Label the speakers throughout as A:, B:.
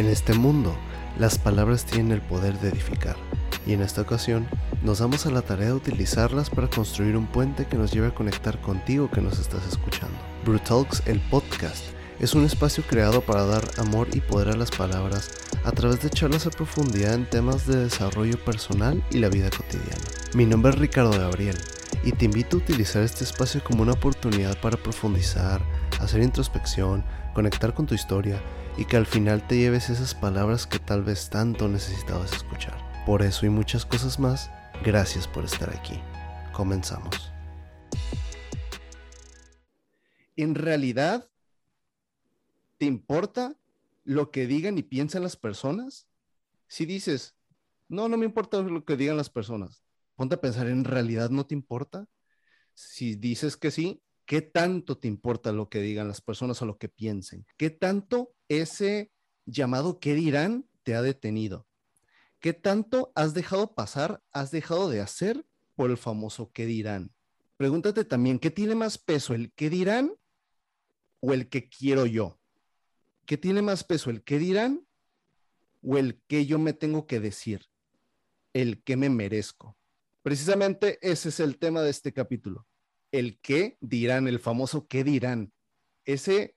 A: En este mundo, las palabras tienen el poder de edificar, y en esta ocasión nos damos a la tarea de utilizarlas para construir un puente que nos lleve a conectar contigo que nos estás escuchando. Brutalks, el podcast, es un espacio creado para dar amor y poder a las palabras a través de charlas a profundidad en temas de desarrollo personal y la vida cotidiana. Mi nombre es Ricardo Gabriel y te invito a utilizar este espacio como una oportunidad para profundizar, hacer introspección, conectar con tu historia y que al final te lleves esas palabras que tal vez tanto necesitabas escuchar. Por eso y muchas cosas más, gracias por estar aquí. Comenzamos. En realidad, ¿te importa lo que digan y piensan las personas? Si dices, no, no me importa lo que digan las personas, ponte a pensar, ¿en realidad no te importa? Si dices que sí, ¿Qué tanto te importa lo que digan las personas o lo que piensen? ¿Qué tanto ese llamado qué dirán te ha detenido? ¿Qué tanto has dejado pasar, has dejado de hacer por el famoso qué dirán? Pregúntate también, ¿qué tiene más peso, el qué dirán o el que quiero yo? ¿Qué tiene más peso, el qué dirán o el que yo me tengo que decir? El que me merezco. Precisamente ese es el tema de este capítulo el qué dirán, el famoso qué dirán. Ese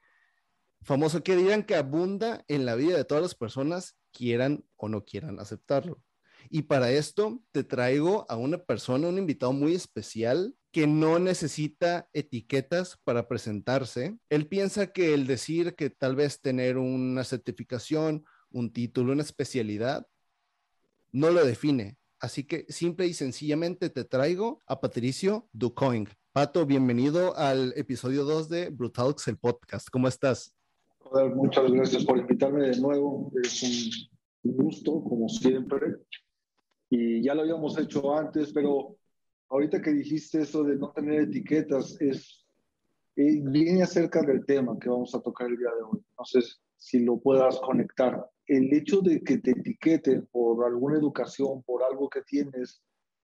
A: famoso qué dirán que abunda en la vida de todas las personas, quieran o no quieran aceptarlo. Y para esto te traigo a una persona, un invitado muy especial que no necesita etiquetas para presentarse. Él piensa que el decir que tal vez tener una certificación, un título, una especialidad, no lo define. Así que simple y sencillamente te traigo a Patricio Ducoing. Pato, bienvenido al episodio 2 de Brutalx, el podcast. ¿Cómo estás?
B: Muchas gracias por invitarme de nuevo. Es un gusto, como siempre. Y ya lo habíamos hecho antes, pero ahorita que dijiste eso de no tener etiquetas, es, eh, viene acerca del tema que vamos a tocar el día de hoy. Sé si lo puedas conectar. El hecho de que te etiqueten por alguna educación, por algo que tienes,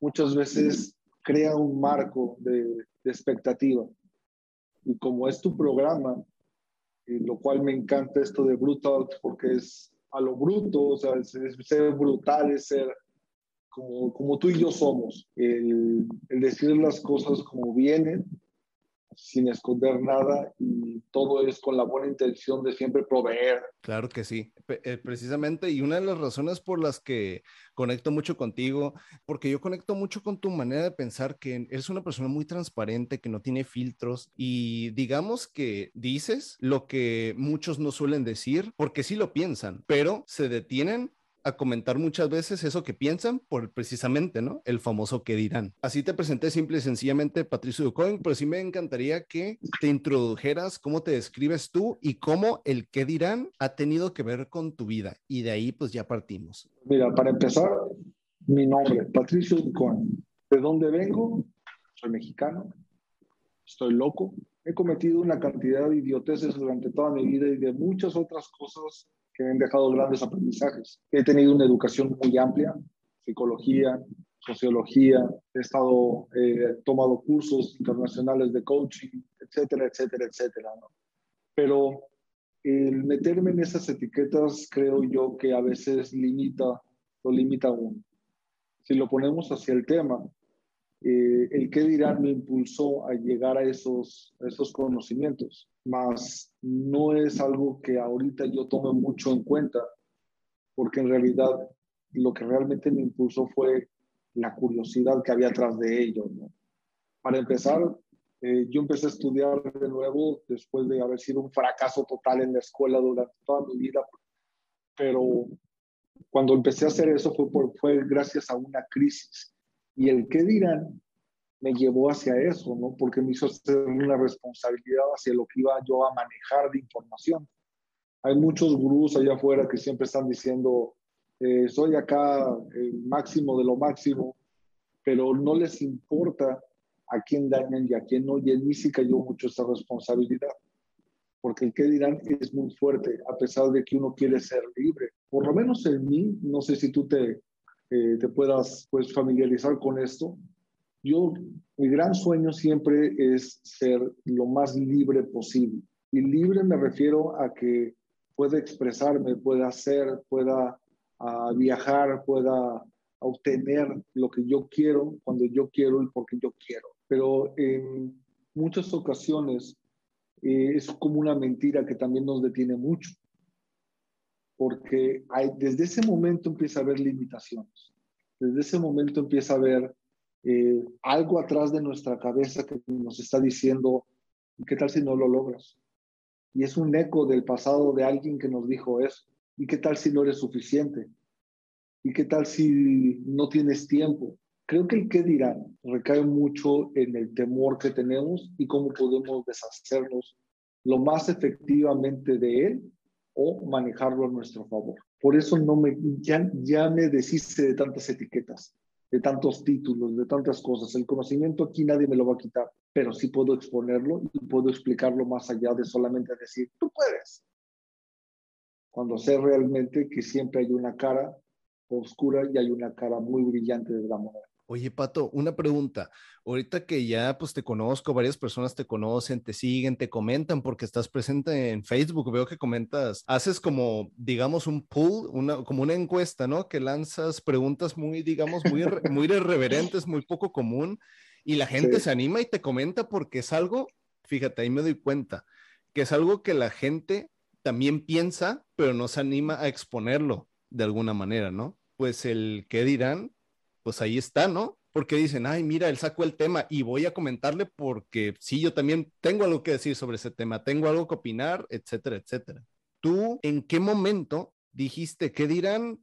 B: muchas veces crea un marco de, expectativa. Y como es tu programa, y lo cual me encanta esto de Brutal, porque es a lo bruto, o sea, es, ser brutal, es ser como, como tú y yo somos, el, el decir las cosas como vienen, sin esconder nada y todo es con la buena intención de siempre proveer.
A: Claro que sí, eh, precisamente, y una de las razones por las que conecto mucho contigo, porque yo conecto mucho con tu manera de pensar que eres una persona muy transparente, que no tiene filtros y digamos que dices lo que muchos no suelen decir, porque sí lo piensan, pero se detienen a comentar muchas veces eso que piensan por precisamente, ¿no? El famoso que dirán. Así te presenté simple y sencillamente Patricio Ducoin, pero sí me encantaría que te introdujeras cómo te describes tú y cómo el que dirán ha tenido que ver con tu vida. Y de ahí pues ya partimos.
B: Mira, para empezar, mi nombre, Patricio Ducoin. ¿De dónde vengo? Soy mexicano. Estoy loco. He cometido una cantidad de idioteces durante toda mi vida y de muchas otras cosas que me han dejado grandes aprendizajes. He tenido una educación muy amplia, psicología, sociología, he estado, eh, tomado cursos internacionales de coaching, etcétera, etcétera, etcétera. Pero el meterme en esas etiquetas creo yo que a veces limita, lo limita a uno. Si lo ponemos hacia el tema, eh, el qué dirán me impulsó a llegar a esos, esos conocimientos, más no es algo que ahorita yo tome mucho en cuenta, porque en realidad lo que realmente me impulsó fue la curiosidad que había atrás de ello. Para empezar, eh, yo empecé a estudiar de nuevo después de haber sido un fracaso total en la escuela durante toda mi vida, pero cuando empecé a hacer eso fue, gracias a una crisis y el qué dirán me llevó hacia eso, ¿no? Porque me hizo hacer una responsabilidad hacia lo que iba yo a manejar de información. Hay muchos gurús allá afuera que siempre están diciendo, eh, soy acá el máximo de lo máximo, pero no les importa a quién dañan y a quién no, y en mí sí cayó mucho esa responsabilidad, porque el qué dirán es muy fuerte, a pesar de que uno quiere ser libre. Por lo menos en mí, no sé si tú te, eh, te puedas pues, familiarizar con esto. Yo, mi gran sueño siempre es ser lo más libre posible. Y libre me refiero a que pueda expresarme, pueda hacer, pueda ah, viajar, pueda obtener lo que yo quiero cuando yo quiero y porque yo quiero. Pero en muchas ocasiones eh, es como una mentira que también nos detiene mucho, porque hay, desde ese momento empieza a haber limitaciones, desde ese momento empieza a haber eh, algo atrás de nuestra cabeza que nos está diciendo, ¿qué tal si no lo logras? Y es un eco del pasado de alguien que nos dijo eso. ¿Y qué tal si no eres suficiente? ¿Y qué tal si no tienes tiempo? Creo que el qué dirán recae mucho en el temor que tenemos y cómo podemos deshacernos lo más efectivamente de él o manejarlo a nuestro favor. Por eso no me, ya, ya me deshice de tantas etiquetas, de tantos títulos, de tantas cosas. El conocimiento aquí nadie me lo va a quitar, pero sí puedo exponerlo y puedo explicarlo más allá de solamente decir, tú puedes. Cuando sé realmente que siempre hay una cara oscura y hay una cara muy brillante de la moneda.
A: Oye, Pato, una pregunta. Ahorita que ya pues te conozco, varias personas te conocen, te siguen, te comentan porque estás presente en Facebook, veo que comentas, haces como, digamos, un poll, una, como una encuesta, ¿no? Que lanzas preguntas muy, digamos, muy, muy irreverentes, muy poco común, y la gente se anima y te comenta porque es algo, fíjate, ahí me doy cuenta, que es algo que la gente también piensa, pero no se anima a exponerlo de alguna manera, ¿no? Pues el qué dirán, pues ahí está, ¿no? Porque dicen, ay, mira, él sacó el tema y voy a comentarle porque sí, yo también tengo algo que decir sobre ese tema, tengo algo que opinar, etcétera, etcétera. ¿Tú en qué momento dijiste, qué dirán?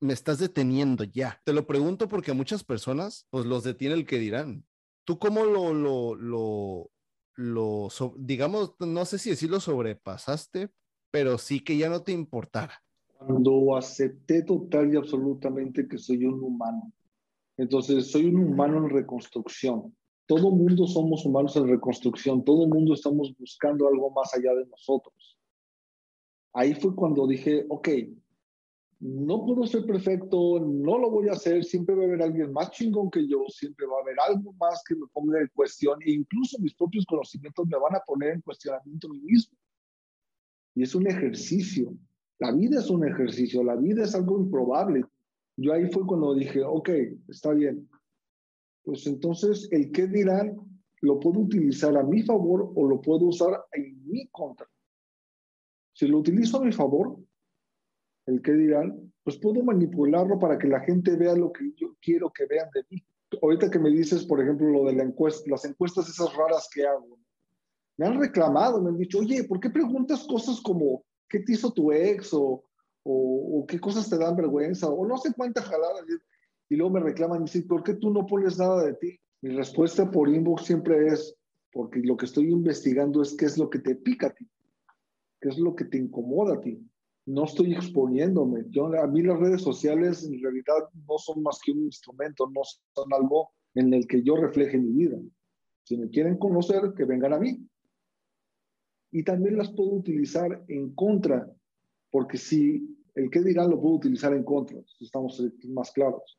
A: Me estás deteniendo ya. Te lo pregunto porque a muchas personas, pues los detiene el que dirán. ¿Tú cómo lo, lo, lo, lo digamos, no sé si decirlo sobrepasaste, pero sí que ya no te importara?
B: Cuando acepté total y absolutamente que soy un humano entonces, soy un humano en reconstrucción. Todo mundo somos humanos en reconstrucción. Todo mundo estamos buscando algo más allá de nosotros. Ahí fue cuando dije, ok, no puedo ser perfecto, no lo voy a hacer, siempre va a haber alguien más chingón que yo, siempre va a haber algo más que me ponga en cuestión e incluso mis propios conocimientos me van a poner en cuestionamiento a mí mismo. Y es un ejercicio. La vida es un ejercicio, la vida es algo improbable. Yo ahí fue cuando dije, ok, está bien. Pues entonces, el qué dirán lo puedo utilizar a mi favor o lo puedo usar en mi contra. Si lo utilizo a mi favor, el qué dirán, pues puedo manipularlo para que la gente vea lo que yo quiero que vean de mí. Ahorita que me dices, por ejemplo, lo de la encuesta, las encuestas esas raras que hago, me han reclamado, me han dicho, oye, ¿por qué preguntas cosas como, ¿qué te hizo tu ex? O, o, qué cosas te dan vergüenza, o no sé cuántas jaladas. Y luego me reclaman y dicen, ¿por qué tú no pones nada de ti? Mi respuesta por inbox siempre es, porque lo que estoy investigando es qué es lo que te pica a ti, qué es lo que te incomoda a ti. No estoy exponiéndome. Yo, a mí las redes sociales en realidad no son más que un instrumento, no son algo en el que yo refleje mi vida. Si me quieren conocer, que vengan a mí. Y también las puedo utilizar en contra porque si el que dirán lo puedo utilizar en contra, si estamos más claros.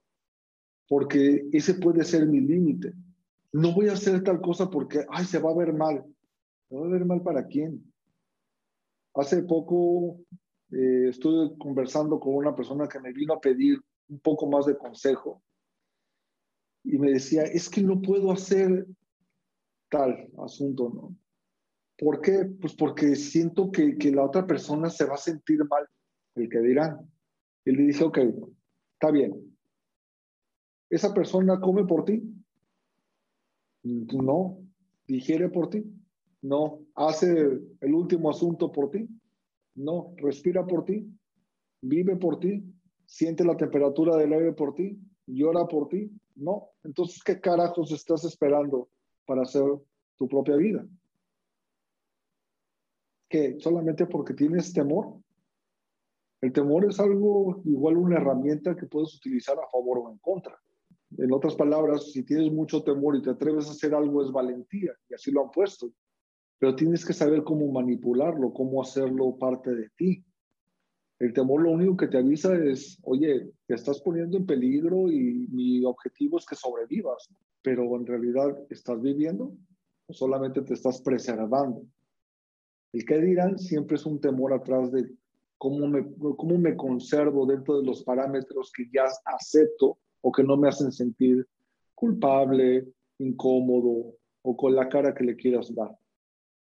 B: Porque ese puede ser mi límite. No voy a hacer tal cosa porque, ay, se va a ver mal. ¿Se va a ver mal para quién? Hace poco eh, estuve conversando con una persona que me vino a pedir un poco más de consejo y me decía, es que no puedo hacer tal asunto, ¿no? ¿Por qué? Pues porque siento que, la otra persona se va a sentir mal, el que dirán. Y le dije, ok, está bien. ¿Esa persona come por ti? No. ¿Digiere por ti? No. ¿Hace el último asunto por ti? No. ¿Respira por ti? ¿Vive por ti? ¿Siente la temperatura del aire por ti? ¿Llora por ti? No. Entonces, ¿qué carajos estás esperando para hacer tu propia vida? que solamente porque tienes temor. El temor es algo igual una herramienta que puedes utilizar a favor o en contra. En otras palabras, si tienes mucho temor y te atreves a hacer algo es valentía, y así lo han puesto. Pero tienes que saber cómo manipularlo, cómo hacerlo parte de ti. El temor lo único que te avisa es, oye, te estás poniendo en peligro y mi objetivo es que sobrevivas, pero en realidad estás viviendo o solamente te estás preservando. El que dirán siempre es un temor atrás de cómo me, cómo me conservo dentro de los parámetros que ya acepto o que no me hacen sentir culpable, incómodo o con la cara que le quieras dar.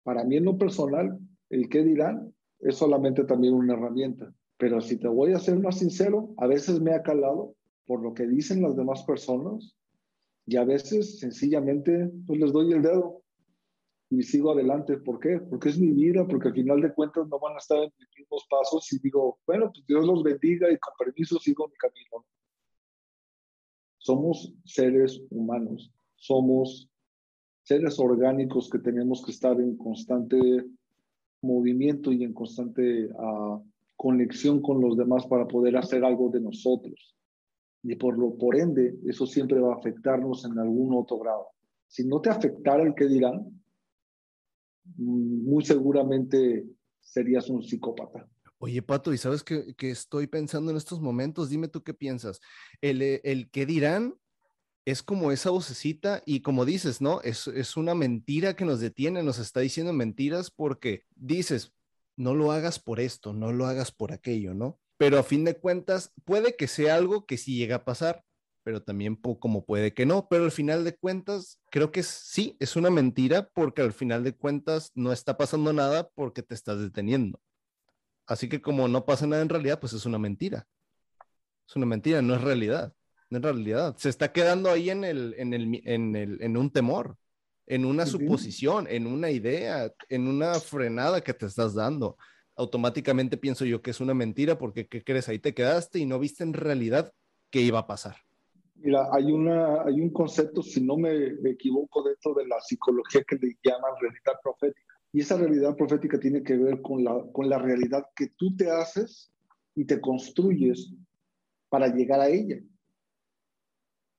B: Para mí en lo personal, el qué dirán es solamente también una herramienta. Pero si te voy a ser más sincero, a veces me ha calado por lo que dicen las demás personas y a veces sencillamente pues les doy el dedo y sigo adelante. ¿Por qué? Porque es mi vida, porque al final de cuentas no van a estar en mis mismos pasos y digo, bueno, pues Dios los bendiga y con permiso sigo mi camino. Somos seres humanos, somos seres orgánicos que tenemos que estar en constante movimiento y en constante uh, conexión con los demás para poder hacer algo de nosotros. Y por, lo, por ende, eso siempre va a afectarnos en algún otro grado. Si no te afectara el que dirán, muy seguramente serías un psicópata.
A: Oye, Pato, ¿y sabes qué, estoy pensando en estos momentos? Dime tú qué piensas. El, el que dirán es como esa vocecita y como dices, ¿no? Es, es una mentira que nos detiene, nos está diciendo mentiras porque dices, no lo hagas por esto, no lo hagas por aquello, ¿no? Pero a fin de cuentas, puede que sea algo que sí llega a pasar, pero también como puede que no, pero al final de cuentas, creo que sí, es una mentira porque al final de cuentas no está pasando nada porque te estás deteniendo. Así que como no pasa nada en realidad, pues es una mentira. Es una mentira, no es realidad. No es realidad. Se está quedando ahí en, el, en, el, en, el, en un temor en una suposición, en una idea, en una frenada que te estás dando. Automáticamente pienso yo que es una mentira porque, ¿qué crees? Ahí te quedaste y no viste en realidad qué iba a pasar.
B: Mira, hay, una, hay un concepto, si no me, equivoco, dentro de la psicología que le llaman realidad profética. Y esa realidad profética tiene que ver con la, con la realidad que tú te haces y te construyes para llegar a ella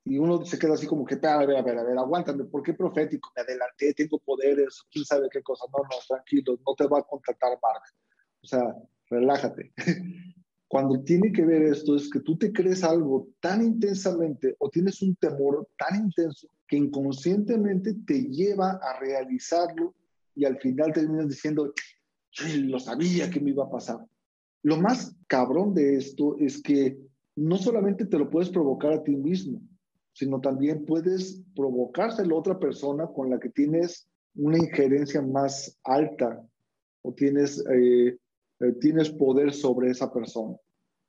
B: y uno se queda así como que, a ver, a ver, a ver, aguántame, ¿por qué profético? Me adelanté, tengo poderes, quién sabe qué cosa. No, no, tranquilo, no te va a contratar Mark. O sea, relájate. Cuando tiene que ver esto es que tú te crees algo tan intensamente o tienes un temor tan intenso que inconscientemente te lleva a realizarlo y al final terminas diciendo, lo sabía que me iba a pasar. Lo más cabrón de esto es que no solamente te lo puedes provocar a ti mismo, sino también puedes provocárselo a otra persona con la que tienes una injerencia más alta o tienes, eh, eh, tienes poder sobre esa persona.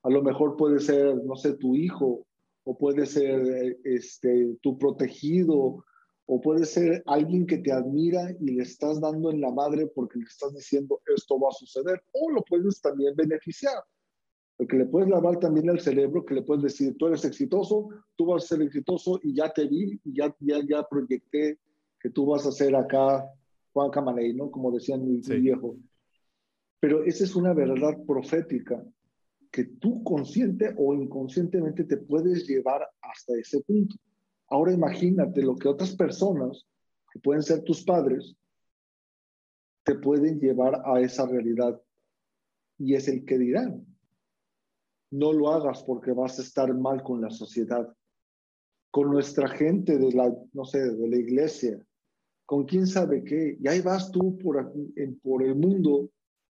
B: A lo mejor puede ser, no sé, tu hijo, o puede ser eh, este, tu protegido, o puede ser alguien que te admira y le estás dando en la madre porque le estás diciendo esto va a suceder, o lo puedes también beneficiar porque le puedes lavar también el cerebro, que le puedes decir, tú eres exitoso, tú vas a ser exitoso y ya te vi y ya, ya, ya proyecté que tú vas a ser acá Juan Camaney, ¿no? Como decían mi, viejo. Pero esa es una verdad profética que tú consciente o inconscientemente te puedes llevar hasta ese punto. Ahora imagínate lo que otras personas, que pueden ser tus padres, te pueden llevar a esa realidad. Y es el que dirán no lo hagas porque vas a estar mal con la sociedad, con nuestra gente de la, no sé, de la iglesia, con quién sabe qué. Y ahí vas tú por, por el mundo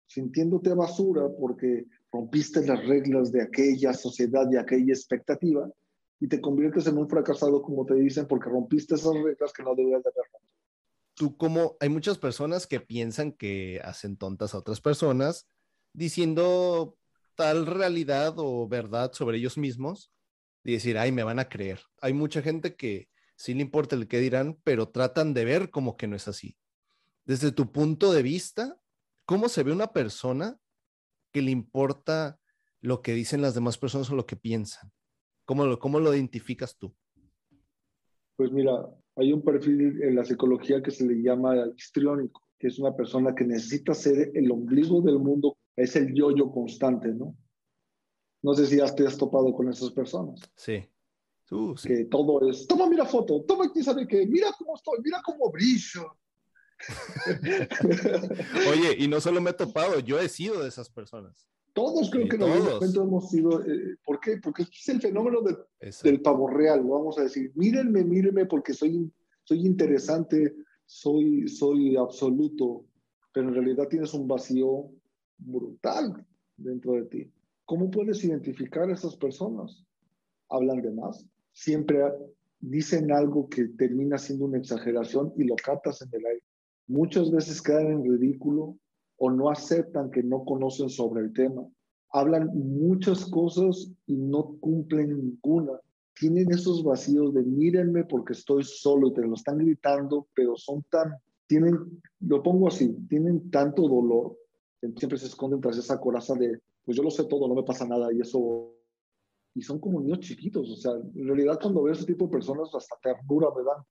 B: sintiéndote basura porque rompiste las reglas de aquella sociedad y aquella expectativa y te conviertes en un fracasado, como te dicen, porque rompiste esas reglas que no debías de haber.
A: Tú como hay muchas personas que piensan que hacen tontas a otras personas diciendo tal realidad o verdad sobre ellos mismos y decir, ay, me van a creer. Hay mucha gente que sí le importa el que dirán, pero tratan de ver como que no es así. Desde tu punto de vista, ¿cómo se ve una persona que le importa lo que dicen las demás personas o lo que piensan? ¿Cómo lo, cómo lo identificas tú?
B: Pues mira, hay un perfil en la psicología que se le llama histriónico, que es una persona que necesita ser el ombligo del mundo es el yo-yo constante, ¿no? No sé si ya te has topado con esas personas.
A: Sí.
B: Que todo es, toma, mira foto, toma, quién sabe qué, mira cómo estoy, mira cómo brillo.
A: Oye, y no solo me he topado, yo he sido de esas personas.
B: Todos creo que nosotros hemos sido. Eh, ¿Por qué? Porque es el fenómeno del pavo real, vamos a decir. Mírenme, mírenme, porque soy, soy interesante, soy, soy absoluto, pero en realidad tienes un vacío brutal. dentro de ti. ¿Cómo puedes identificar a esas personas? Hablan de más, siempre dicen algo que termina siendo una exageración y lo captas en el aire. Muchas veces quedan en ridículo o no aceptan que no conocen sobre el tema. Hablan muchas cosas y no cumplen ninguna. Tienen esos vacíos de mírenme porque estoy solo y te lo están gritando, pero son tan, tienen, lo pongo así, tienen tanto dolor siempre se esconden tras esa coraza de, pues yo lo sé todo, no me pasa nada y eso, y son como niños chiquitos, o sea, en realidad cuando veo ese tipo de personas hasta ternura me dan.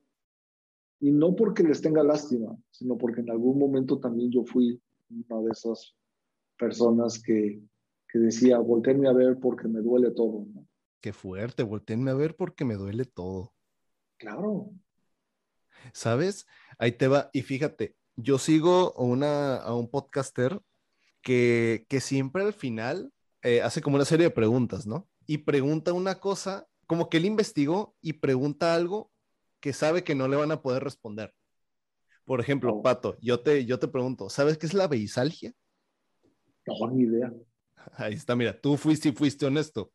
B: Y no porque les tenga lástima, sino porque en algún momento también yo fui una de esas personas que, que decía, volteenme a ver porque me duele todo.
A: Qué fuerte, volteenme a ver porque me duele todo.
B: Claro.
A: ¿Sabes? Ahí te va. Y fíjate, yo sigo una, a un podcaster que, que siempre al final eh, hace como una serie de preguntas, ¿no? Y pregunta una cosa, como que él investigó y pregunta algo que sabe que no le van a poder responder. Por ejemplo. Pato, yo te, yo te pregunto, ¿sabes qué es la beisalgia?
B: No, ni idea.
A: Ahí está, mira, tú fuiste y fuiste honesto.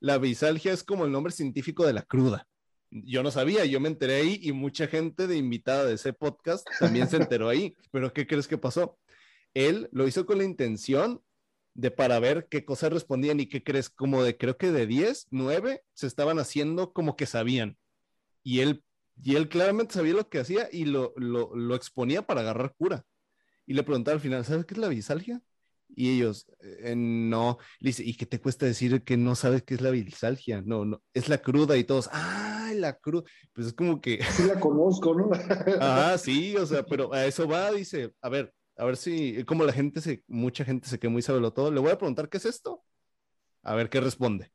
A: La beisalgia es como el nombre científico de la cruda. Yo no sabía, yo me enteré ahí y mucha gente de invitada de ese podcast también se enteró ahí. Pero ¿qué crees que pasó? Él lo hizo con la intención de para ver qué cosas respondían y qué crees, como de creo que de 10, 9 se estaban haciendo como que sabían. Y él y él claramente sabía lo que hacía y lo, lo, lo exponía para agarrar cura. Y le preguntaba al final, ¿sabes qué es la bisalgia? Y ellos, eh, no. Le dice, ¿y qué te cuesta decir que no sabes qué es la bisalgia? No, no, es la cruda y todos, ¡ah, la cruda! Pues es como que...
B: Sí la conozco, ¿no?
A: ah, sí, o sea, pero a eso va, dice, a ver, a ver si, como la gente se, mucha gente se queda muy lo todo, le voy a preguntar qué es esto, a ver qué responde.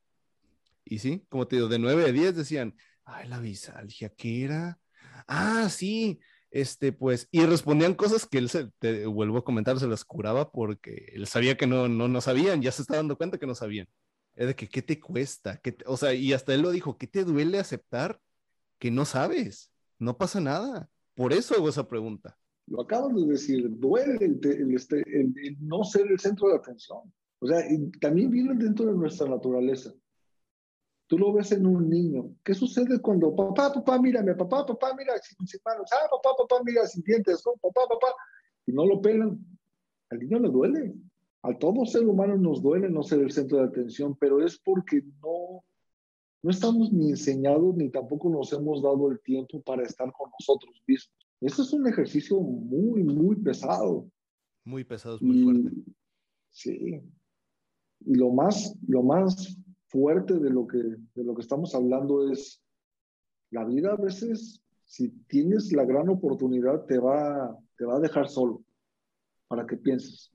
A: Y sí, como te digo, de 9 a 10 decían, Ay, la bisalgia, ¿qué era? Ah, sí, este, pues, y respondían cosas que él, se, te vuelvo a comentar, se las curaba porque él sabía que no, no, no sabían, ya se está dando cuenta que no sabían. Es de que, ¿qué te cuesta? ¿Qué o sea, y hasta él lo dijo, ¿qué te duele aceptar que no sabes? No pasa nada. Por eso hago esa pregunta.
B: Lo acabas de decir, duele el, este, el, el no ser el centro de atención. O sea, también viene dentro de nuestra naturaleza. Tú lo ves en un niño. ¿Qué sucede cuando papá, papá, mírame, papá, papá, mira sin, manos, ah, papá, papá, mira sin dientes, ¿no? papá, papá, y no lo pelan? Al niño le duele. A todo ser humano nos duele no ser el centro de atención, pero es porque no, no estamos ni enseñados ni tampoco nos hemos dado el tiempo para estar con nosotros mismos. Esto es un ejercicio muy, muy pesado.
A: Muy pesado, es muy fuerte.
B: Sí. Y lo más, lo más fuerte de lo que, de lo que estamos hablando es la vida a veces, si tienes la gran oportunidad, te va, te va a dejar solo para que pienses,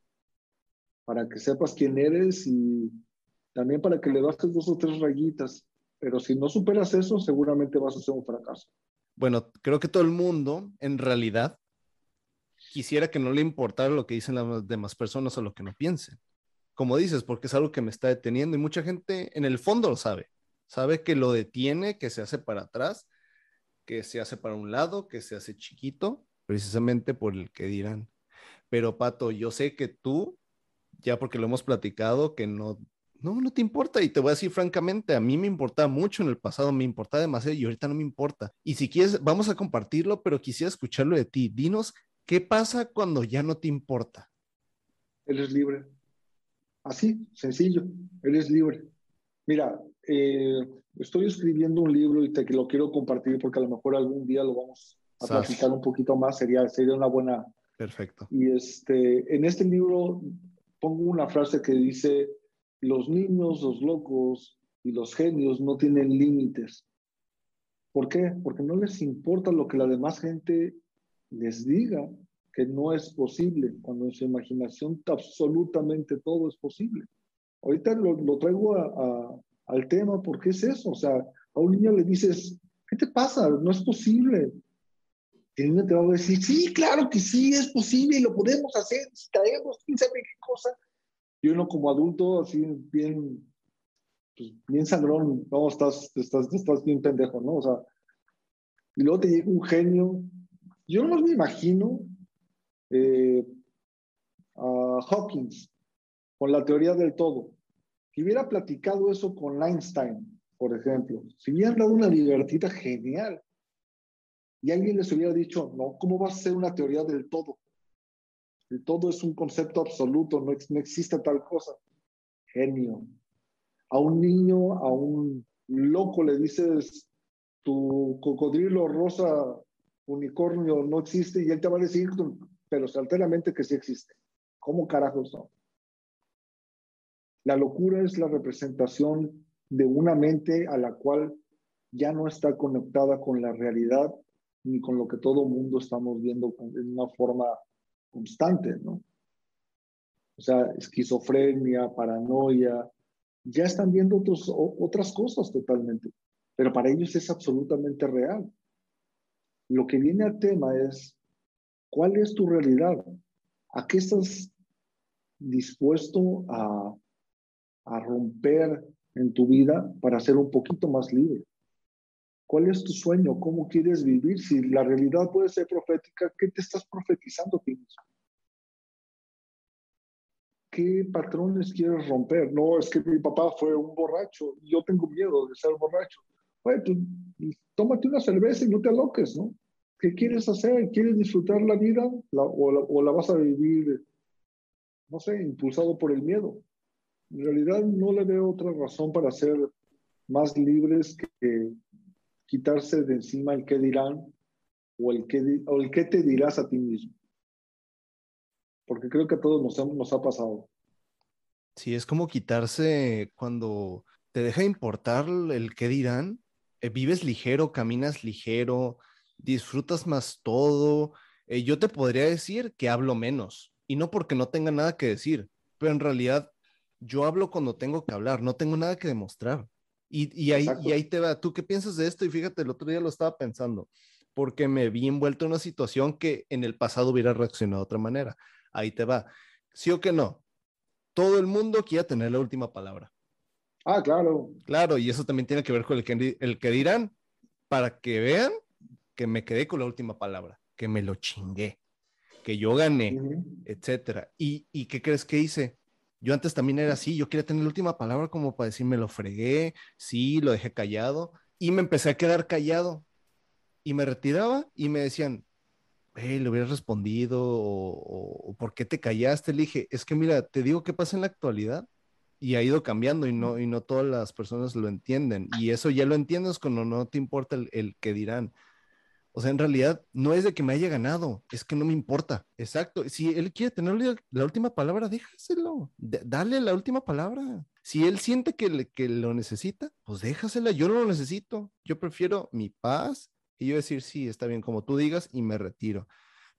B: para que sepas quién eres y también para que le bajes dos o tres rayitas. Pero si no superas eso, seguramente vas a ser un fracaso.
A: Bueno, creo que todo el mundo, en realidad, quisiera que no le importara lo que dicen las demás personas o lo que no piensen como dices, porque es algo que me está deteniendo y mucha gente en el fondo lo sabe. Sabe que lo detiene, que se hace para atrás, que se hace para un lado, que se hace chiquito, precisamente por el que dirán. Pero Pato, yo sé que tú, ya porque lo hemos platicado, que no, no, no te importa. Y te voy a decir francamente, a mí me importaba mucho en el pasado, me importaba demasiado y ahorita no me importa. Y si quieres, vamos a compartirlo, pero quisiera escucharlo de ti. Dinos, ¿qué pasa cuando ya no te importa?
B: Eres libre. Así, sencillo, eres libre. Mira, eh, estoy escribiendo un libro y te lo quiero compartir porque a lo mejor algún día lo vamos a platicar un poquito más, sería, sería una buena...
A: Perfecto.
B: Y este, en este libro pongo una frase que dice, los niños, los locos y los genios no tienen límites. ¿Por qué? Porque no les importa lo que la demás gente les diga que no es posible, cuando en su imaginación absolutamente todo es posible. Ahorita lo, lo traigo a, al tema porque es eso, o sea, a un niño le dices, ¿qué te pasa? No es posible. Y el niño te va a decir, sí, claro que sí, es posible y lo podemos hacer, si traemos, quién sabe qué cosa. Y uno como adulto, así bien, pues, bien sangrón, no, estás, estás, estás bien pendejo, ¿no? O sea, y luego te llega un genio. Yo no me imagino eh, a Hawkins, con la teoría del todo. Si hubiera platicado eso con Einstein, por ejemplo, si hubieran dado una divertida genial, y alguien les hubiera dicho, no, ¿cómo va a ser una teoría del todo? El todo es un concepto absoluto, no, existe tal cosa. Genio. A un niño, a un loco le dices, tu cocodrilo rosa unicornio no existe y él te va a decir, pero certeramente que sí existe. ¿Cómo carajos no? La locura es la representación de una mente a la cual ya no está conectada con la realidad ni con lo que todo mundo estamos viendo en una forma constante, ¿no? O sea, esquizofrenia, paranoia, ya están viendo otros, otras cosas totalmente, pero para ellos es absolutamente real. Lo que viene al tema es, ¿cuál es tu realidad? ¿A qué estás dispuesto a, romper en tu vida para ser un poquito más libre? ¿Cuál es tu sueño? ¿Cómo quieres vivir? Si la realidad puede ser profética, ¿qué te estás profetizando ti? ¿Qué patrones quieres romper? No, es que mi papá fue un borracho y yo tengo miedo de ser borracho. Bueno, pues tómate una cerveza y no te aloques, ¿no? ¿Qué quieres hacer? ¿Quieres disfrutar la vida o, la, o la vas a vivir, no sé, impulsado por el miedo? En realidad no le veo otra razón para ser más libres que quitarse de encima el qué dirán o el qué, o el qué te dirás a ti mismo. Porque creo que a todos nos, nos ha pasado.
A: Sí, es como quitarse cuando te deja importar el qué dirán, eh, vives ligero, caminas ligero, disfrutas más todo. Eh, yo te podría decir que hablo menos, y no porque no tenga nada que decir, pero en realidad yo hablo cuando tengo que hablar, no tengo nada que demostrar. Y, ahí, y ahí te va, ¿tú qué piensas de esto? Y fíjate, el otro día lo estaba pensando, porque me vi envuelto en una situación que en el pasado hubiera reaccionado de otra manera. Ahí te va. ¿Sí o que no? Todo el mundo quiere tener la última palabra.
B: Ah, claro.
A: Claro, y eso también tiene que ver con el que, el que dirán, para que vean que me quedé con la última palabra, que me lo chingué, que yo gané, etcétera. ¿Y, ¿Y qué crees que hice? Yo antes también era así, yo quería tener la última palabra como para decir, me lo fregué, sí, lo dejé callado, y me empecé a quedar callado. Y me retiraba y me decían, hey, le hubieras respondido, o, ¿por qué te callaste? Le dije, es que mira, te digo qué pasa en la actualidad, y ha ido cambiando y no, y no todas las personas lo entienden. Y eso ya lo entiendes cuando no te importa el, el que dirán. O sea, en realidad no es de que me haya ganado, es que no me importa. Exacto. Si él quiere tener la última palabra, déjaselo. dale la última palabra. Si él siente que, que lo necesita, pues déjasela. Yo no lo necesito. Yo prefiero mi paz y yo decir, sí, está bien, como tú digas, y me retiro.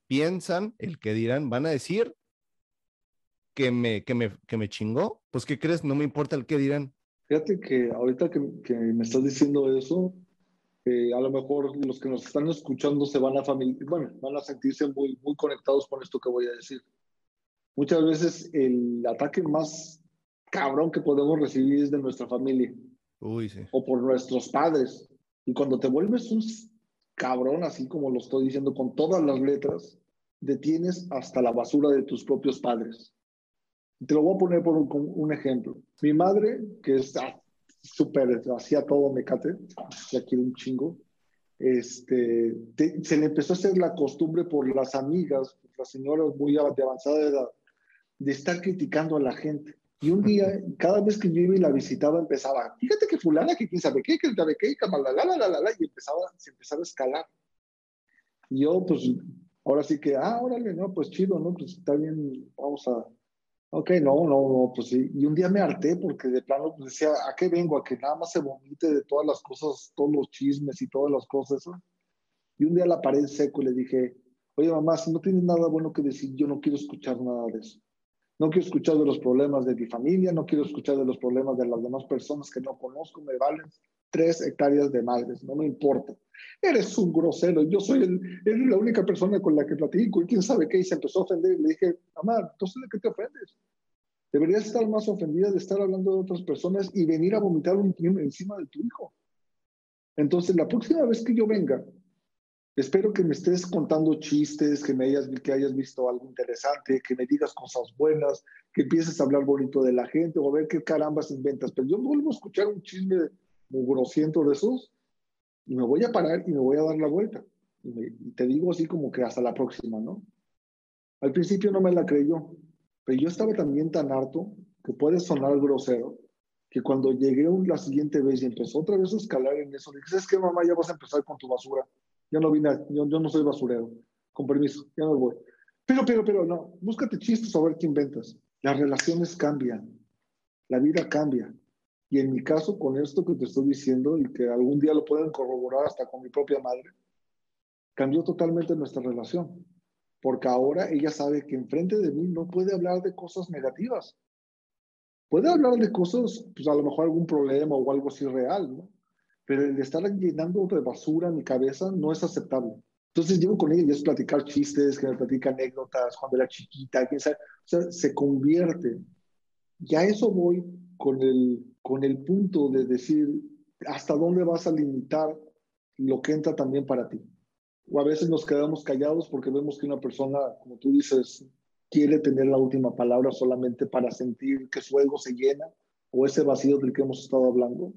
A: Piensan, el que dirán, van a decir que me, que me, que me chingó. Pues, ¿qué crees? No me importa el que dirán.
B: Fíjate que ahorita que, que me estás diciendo eso, a lo mejor los que nos están escuchando se van a bueno, van a sentirse muy, muy conectados con esto que voy a decir. Muchas veces el ataque más cabrón que podemos recibir es de nuestra familia. O por nuestros padres. Y cuando te vuelves un cabrón, así como lo estoy diciendo con todas las letras, detienes hasta la basura de tus propios padres. Te lo voy a poner por un, un ejemplo. Mi madre, que es súper, hacía todo mecate, ya quiero un chingo. Este, se le empezó a hacer la costumbre por las amigas, las señoras muy de avanzada edad, de estar criticando a la gente. Y un día, cada vez que yo iba y la visitaba, empezaba, fíjate que fulana, que quién sabe qué, que sabe qué, la, la, la, la, la, y empezaba, se empezaba a escalar. Y yo, pues, ahora sí que, ah, órale, no, pues chido, ¿no? Pues está bien, vamos a, Ok, no, no, no, pues sí. Y un día me harté porque de plano decía, ¿a qué vengo? A que nada más se vomite de todas las cosas, todos los chismes y todas las cosas. Y un día la paré seco y le dije, oye mamá, si no tienes nada bueno que decir, yo no quiero escuchar nada de eso. No quiero escuchar de los problemas de mi familia, no quiero escuchar de los problemas de las demás personas que no conozco, me valen tres hectáreas de madres, no me importa. Eres un grosero, yo soy el, la única persona con la que platico y quién sabe qué, y se empezó a ofender le dije, mamá, entonces de qué te ofendes? Deberías estar más ofendida de estar hablando de otras personas y venir a vomitar un encima de tu hijo. Entonces, la próxima vez que yo venga, Espero que me estés contando chistes, que me hayas, que hayas visto algo interesante, que me digas cosas buenas, que empieces a hablar bonito de la gente o a ver qué carambas inventas. Pero yo vuelvo a escuchar un chisme mugrosiento de esos y me voy a parar y me voy a dar la vuelta. Y, te digo así como que hasta la próxima, ¿no? Al principio no me la creyó, pero yo estaba también tan harto que puede sonar grosero, que cuando llegué la siguiente vez y empezó otra vez a escalar en eso, dije, ¿sabes qué, mamá? Ya vas a empezar con tu basura. Ya no vine, yo, yo no soy basurero. Con permiso, ya no voy. Pero, pero, pero, no, búscate chistes a ver qué inventas. Las relaciones cambian, la vida cambia. Y en mi caso, con esto que te estoy diciendo y que algún día lo pueden corroborar hasta con mi propia madre, cambió totalmente nuestra relación. Porque ahora ella sabe que enfrente de mí no puede hablar de cosas negativas. Puede hablar de cosas, pues a lo mejor algún problema o algo así real, ¿no? Pero el estar llenando de basura mi cabeza no es aceptable. Entonces llego con ella y es platicar chistes, que me platica anécdotas, cuando era chiquita, quién sabe. O sea, se convierte. Ya eso voy con el, con el punto de decir hasta dónde vas a limitar lo que entra también para ti. O a veces nos quedamos callados porque vemos que una persona, como tú dices, quiere tener la última palabra solamente para sentir que su ego se llena o ese vacío del que hemos estado hablando.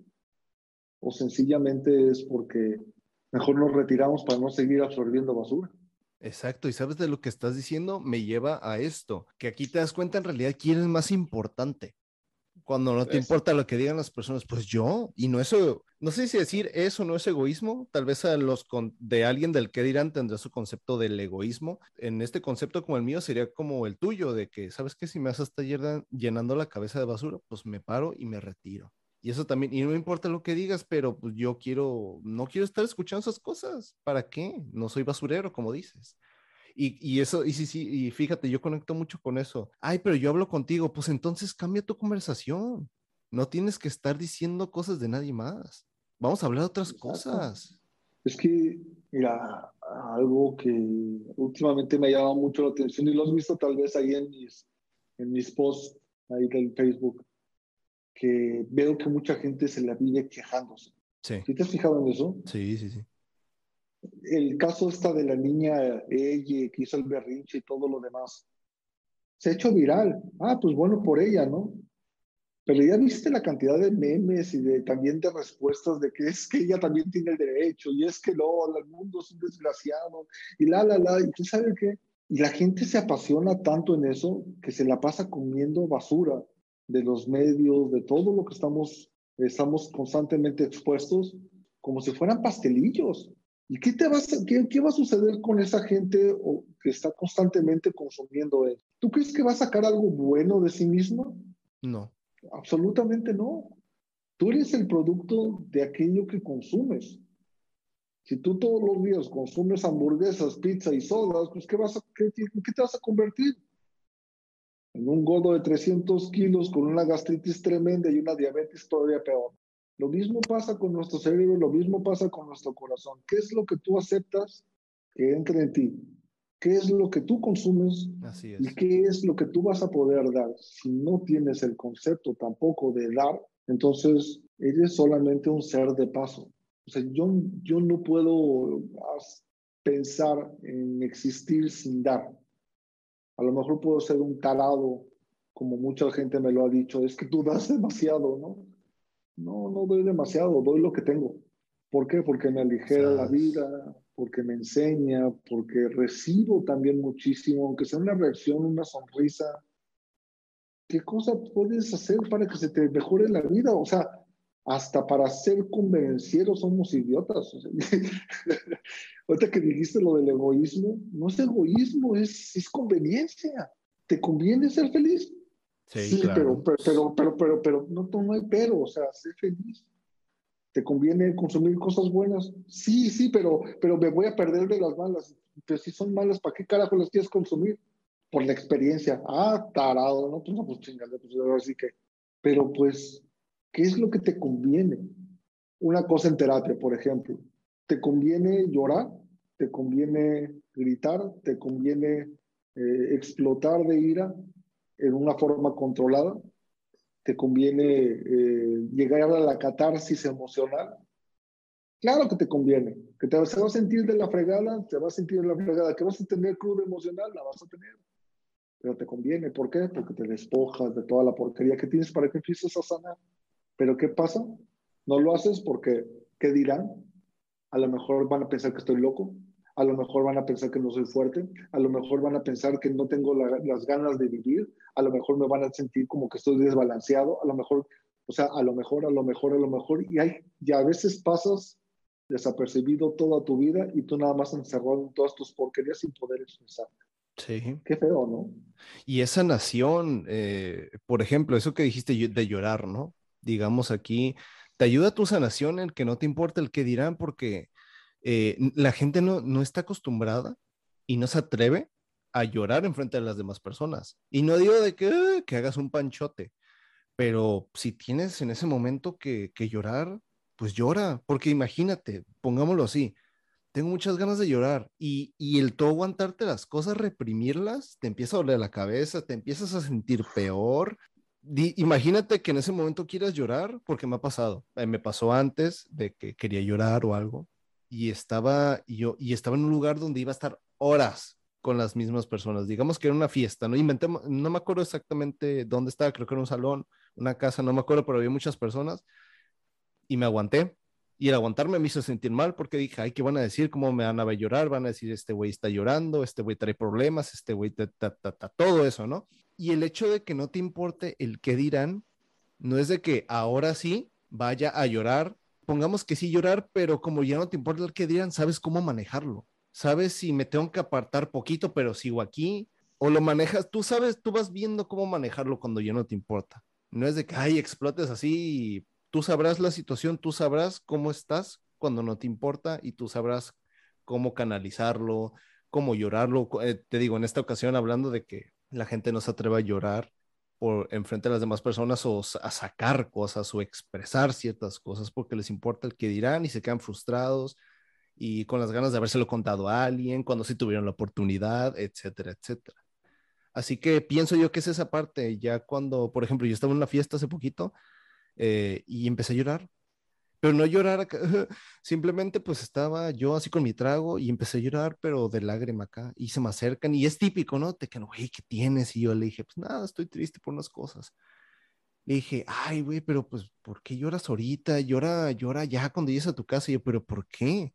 B: O sencillamente es porque mejor nos retiramos para no seguir absorbiendo basura.
A: Exacto, y sabes de lo que estás diciendo, me lleva a esto, que aquí te das cuenta en realidad quién es más importante. Cuando no te importa lo que digan las personas, pues yo, y no eso, no sé si decir eso no es egoísmo, tal vez a los de alguien del que dirán tendrá su concepto del egoísmo. En este concepto como el mío sería como el tuyo, de que, ¿sabes qué? Si me vas a estar llenando la cabeza de basura, pues me paro y me retiro. Y eso también, y no me importa lo que digas, pero pues yo quiero, no quiero estar escuchando esas cosas. ¿Para qué? No soy basurero, como dices. Y, y, eso, y sí, sí, y fíjate, yo conecto mucho con eso. Ay, pero yo hablo contigo, pues entonces cambia tu conversación. No tienes que estar diciendo cosas de nadie más. Vamos a hablar de otras cosas.
B: Es que, mira, algo que últimamente me ha llamado mucho la atención y lo has visto tal vez ahí en mis, en mis posts ahí del Facebook que veo que mucha gente se la vive quejándose.
A: Sí.
B: ¿Sí te has fijado en eso?
A: Sí, sí, sí.
B: El caso está de la niña ella que hizo el berrinche y todo lo demás. Se ha hecho viral. Ah, pues bueno por ella, ¿no? Pero ya viste la cantidad de memes y de, también de respuestas de que es que ella también tiene el derecho y es que no, el mundo es un desgraciado y la, la, la. ¿Y tú sabes qué? Y la gente se apasiona tanto en eso que se la pasa comiendo basura de los medios, de todo lo que estamos, estamos constantemente expuestos, como si fueran pastelillos. ¿Y qué, te vas, qué, qué va a suceder con esa gente que está constantemente consumiendo eso? ¿Tú crees que va a sacar algo bueno de sí mismo?
A: No.
B: Absolutamente no. Tú eres el producto de aquello que consumes. Si tú todos los días consumes hamburguesas, pizza y sodas, pues ¿qué, vas a, qué, qué te vas a convertir? en un gordo de 300 kilos con una gastritis tremenda y una diabetes todavía peor. Lo mismo pasa con nuestro cerebro, lo mismo pasa con nuestro corazón. ¿Qué es lo que tú aceptas que entre en ti? ¿Qué es lo que tú consumes?
A: Así es.
B: ¿Y qué es lo que tú vas a poder dar? Si no tienes el concepto tampoco de dar, entonces eres solamente un ser de paso. O sea, yo, yo no puedo pensar en existir sin dar. A lo mejor puedo ser un tarado, como mucha gente me lo ha dicho, es que tú das demasiado, ¿no? No, no doy demasiado, doy lo que tengo. ¿Por qué? Porque me aligera la vida, porque me enseña, porque recibo también muchísimo, aunque sea una reacción, una sonrisa. ¿Qué cosa puedes hacer para que se te mejore la vida? O sea, hasta para ser convencieros somos idiotas. Ahorita que dijiste lo del egoísmo, no es egoísmo, es, es conveniencia. ¿Te conviene ser feliz?
A: Sí,
B: claro. pero, pero, pero, pero, pero, no, no hay pero, o sea, sé feliz. ¿Te conviene consumir cosas buenas? Sí, sí, pero, pero me voy a perder de las malas. Pero si son malas, ¿para qué carajo las quieres consumir? Por la experiencia. Ah, tarado, ¿no? Pues no, pues chingale, pues así que. Pero pues ¿Qué es lo que te conviene? Una cosa en terapia, por ejemplo. ¿Te conviene llorar? ¿Te conviene gritar? ¿Te conviene eh, explotar de ira en una forma controlada? ¿Te conviene eh, llegar a la catarsis emocional? Claro que te conviene, que te vas a sentir de la fregada, te vas a sentir de la fregada, que vas a tener crudo emocional, la vas a tener. Pero te conviene, ¿por qué? Porque te despojas de toda la porquería que tienes para que empieces a sanar. Pero ¿qué pasa? No lo haces porque, ¿qué dirán? A lo mejor van a pensar que estoy loco, a lo mejor van a pensar que no soy fuerte, a lo mejor van a pensar que no tengo las ganas de vivir, a lo mejor me van a sentir como que estoy desbalanceado, a lo mejor, o sea, a lo mejor, a lo mejor, a lo mejor, y, hay, y a veces pasas desapercibido toda tu vida y tú nada más encerrado en todas tus porquerías sin poder expresar.
A: Sí.
B: Qué feo, ¿no?
A: Y esa nación, eh, por ejemplo, eso que dijiste de llorar, ¿no? Digamos aquí, te ayuda tu sanación en que no te importa el que dirán porque eh, la gente no, no está acostumbrada y no se atreve a llorar en frente de las demás personas. Y no digo de que, ah, que hagas un panchote, pero si tienes en ese momento que, que llorar, pues llora, porque imagínate, pongámoslo así, tengo muchas ganas de llorar y, y el todo aguantarte las cosas, reprimirlas, te empieza a doler la cabeza, te empiezas a sentir peor. imagínate que en ese momento quieras llorar, porque me ha pasado, eh, me pasó antes de que quería llorar o algo y estaba yo y estaba en un lugar donde iba a estar horas con las mismas personas. Digamos que era una fiesta, no inventé, no me acuerdo exactamente dónde estaba, creo que era un salón, una casa, no me acuerdo, pero había muchas personas y me aguanté. Y el aguantarme me hizo sentir mal porque dije, ay, ¿qué van a decir? ¿Cómo me van a ver llorar? Van a decir, este güey está llorando, este güey trae problemas, este güey, ta, ta, ta, todo eso, ¿no? Y el hecho de que no te importe el qué dirán, no es de que ahora sí vaya a llorar, pongamos que sí llorar, pero como ya no te importa el qué dirán, sabes cómo manejarlo. Sabes si me tengo que apartar poquito, pero sigo aquí, o lo manejas, tú sabes, tú vas viendo cómo manejarlo cuando ya no te importa. No es de que, ay, explotes así tú sabrás la situación, tú sabrás cómo estás cuando no te importa y tú sabrás cómo canalizarlo, cómo llorarlo. Eh, te digo, en esta ocasión hablando de que la gente no se atreva a llorar por enfrente de las demás personas o a sacar cosas o expresar ciertas cosas porque les importa el que dirán y se quedan frustrados y con las ganas de habérselo contado a alguien cuando sí tuvieron la oportunidad, etcétera, etcétera. Así que pienso yo que es esa parte, ya cuando, por ejemplo, yo estaba en una fiesta hace poquito eh, y empecé a llorar. Pero no llorar, simplemente pues estaba yo así con mi trago y empecé a llorar, pero de lágrima acá. Y se me acercan y es típico, ¿no? Te que, güey, ¿qué tienes? Y yo le dije, pues nada, estoy triste por unas cosas. Le dije, ay, güey, pero pues, ¿por qué lloras ahorita? Llora, llora ya cuando llegues a tu casa. Y yo, ¿pero por qué?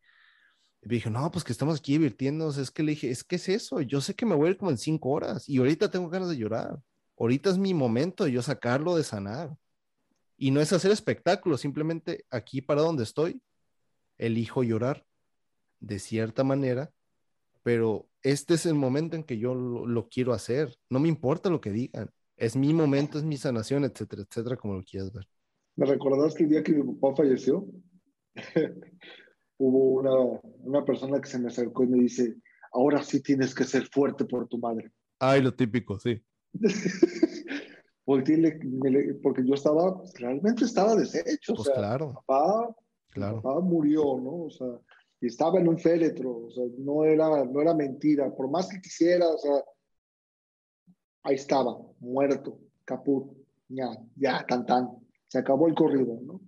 A: Y me no, pues que estamos aquí divirtiéndonos. Es que le dije, es que es eso. Yo sé que me voy a ir como en cinco horas y ahorita tengo ganas de llorar. Ahorita es mi momento de yo sacarlo, de sanar. Y no es hacer espectáculos, simplemente aquí para donde estoy, elijo llorar de cierta manera, pero este es el momento en que yo lo, quiero hacer. No me importa lo que digan. Es mi momento, es mi sanación, etcétera, etcétera, como lo quieras ver.
B: ¿Me recordás que el día que mi papá falleció? Hubo una, una persona que se me acercó y me dice, ahora sí tienes que ser fuerte por tu madre.
A: Ay, lo típico, sí.
B: porque yo estaba, realmente estaba deshecho.
A: Pues claro.
B: Papá,
A: claro.
B: papá murió, ¿no? O sea, y estaba en un féretro, o sea, no era, no era mentira, por más que quisiera, o sea, ahí estaba, muerto, caput, ya, ya, tan, tan, se acabó el corrido, ¿no?